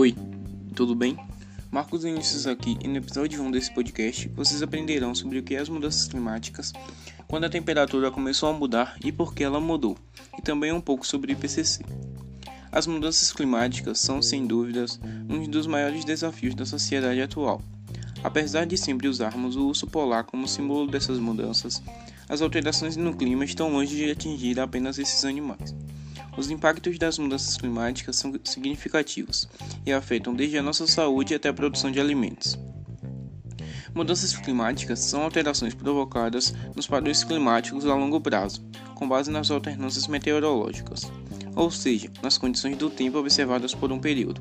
Oi, tudo bem? Marcos Vinícius aqui e no episódio 1 desse podcast vocês aprenderão sobre o que é as mudanças climáticas, quando a temperatura começou a mudar e por que ela mudou, e também um pouco sobre o IPCC. As mudanças climáticas são, sem dúvidas, um dos maiores desafios da sociedade atual. Apesar de sempre usarmos o urso polar como símbolo dessas mudanças, as alterações no clima estão longe de atingir apenas esses animais. Os impactos das mudanças climáticas são significativos e afetam desde a nossa saúde até a produção de alimentos. Mudanças climáticas são alterações provocadas nos padrões climáticos a longo prazo, com base nas alternâncias meteorológicas, ou seja, nas condições do tempo observadas por um período.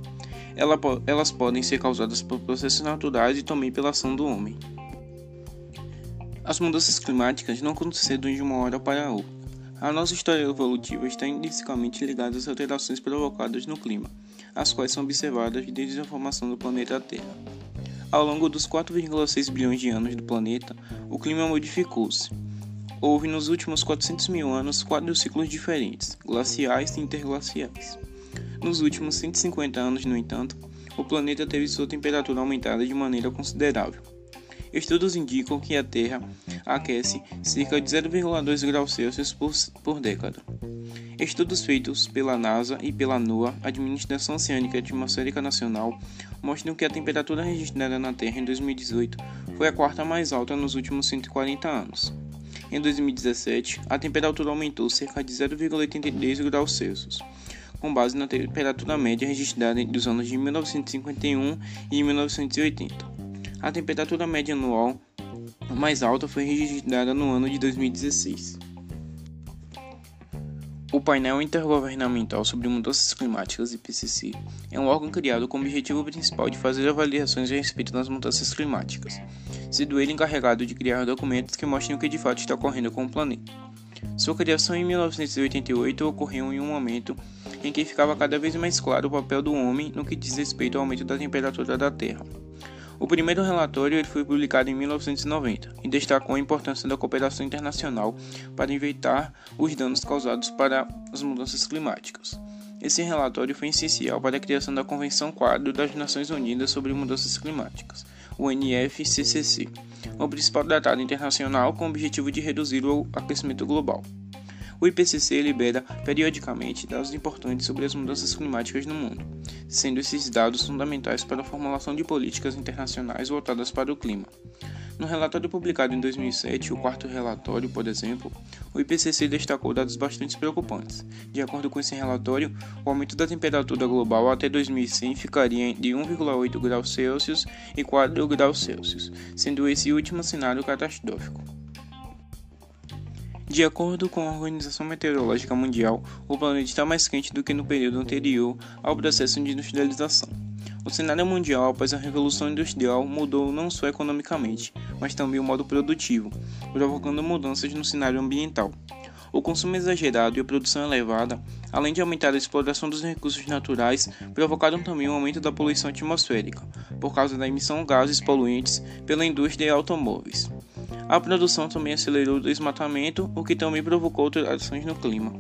Elas podem ser causadas por processos naturais e também pela ação do homem. As mudanças climáticas não aconteceram de uma hora para outra a nossa história evolutiva está intrinsecamente ligada às alterações provocadas no clima, as quais são observadas desde a formação do planeta Terra. Ao longo dos 4,6 bilhões de anos do planeta, o clima modificou-se. Houve nos últimos 400 mil anos quatro ciclos diferentes, glaciais e interglaciais. Nos últimos 150 anos, no entanto, o planeta teve sua temperatura aumentada de maneira considerável. Estudos indicam que a Terra aquece cerca de 0,2 graus Celsius por, por década. Estudos feitos pela NASA e pela NOAA, Administração Oceânica e Atmosférica Nacional, mostram que a temperatura registrada na Terra em 2018 foi a quarta mais alta nos últimos 140 anos. Em 2017, a temperatura aumentou cerca de 0,83 graus Celsius, com base na temperatura média registrada entre os anos de 1951 e 1980. A temperatura média anual mais alta foi registrada no ano de 2016. O painel intergovernamental sobre mudanças climáticas IPCC é um órgão criado com o objetivo principal de fazer avaliações a respeito das mudanças climáticas, sendo ele encarregado de criar documentos que mostrem o que de fato está ocorrendo com o planeta. Sua criação em 1988 ocorreu em um momento em que ficava cada vez mais claro o papel do homem no que diz respeito ao aumento da temperatura da Terra. O primeiro relatório foi publicado em 1990 e destacou a importância da cooperação internacional para evitar os danos causados para as mudanças climáticas. Esse relatório foi essencial para a criação da Convenção Quadro das Nações Unidas sobre Mudanças Climáticas, o NFCCC, o principal tratado internacional com o objetivo de reduzir o aquecimento global. O IPCC libera periodicamente dados importantes sobre as mudanças climáticas no mundo, sendo esses dados fundamentais para a formulação de políticas internacionais voltadas para o clima. No relatório publicado em 2007, o quarto relatório, por exemplo, o IPCC destacou dados bastante preocupantes. De acordo com esse relatório, o aumento da temperatura global até 2100 ficaria de 1,8 graus Celsius e 4 graus Celsius, sendo esse último cenário catastrófico. De acordo com a Organização Meteorológica Mundial, o planeta está mais quente do que no período anterior ao processo de industrialização. O cenário mundial após a Revolução Industrial mudou não só economicamente, mas também o modo produtivo, provocando mudanças no cenário ambiental. O consumo exagerado e a produção elevada, além de aumentar a exploração dos recursos naturais, provocaram também um aumento da poluição atmosférica, por causa da emissão de gases poluentes pela indústria e automóveis. A produção também acelerou o desmatamento, o que também provocou alterações no clima.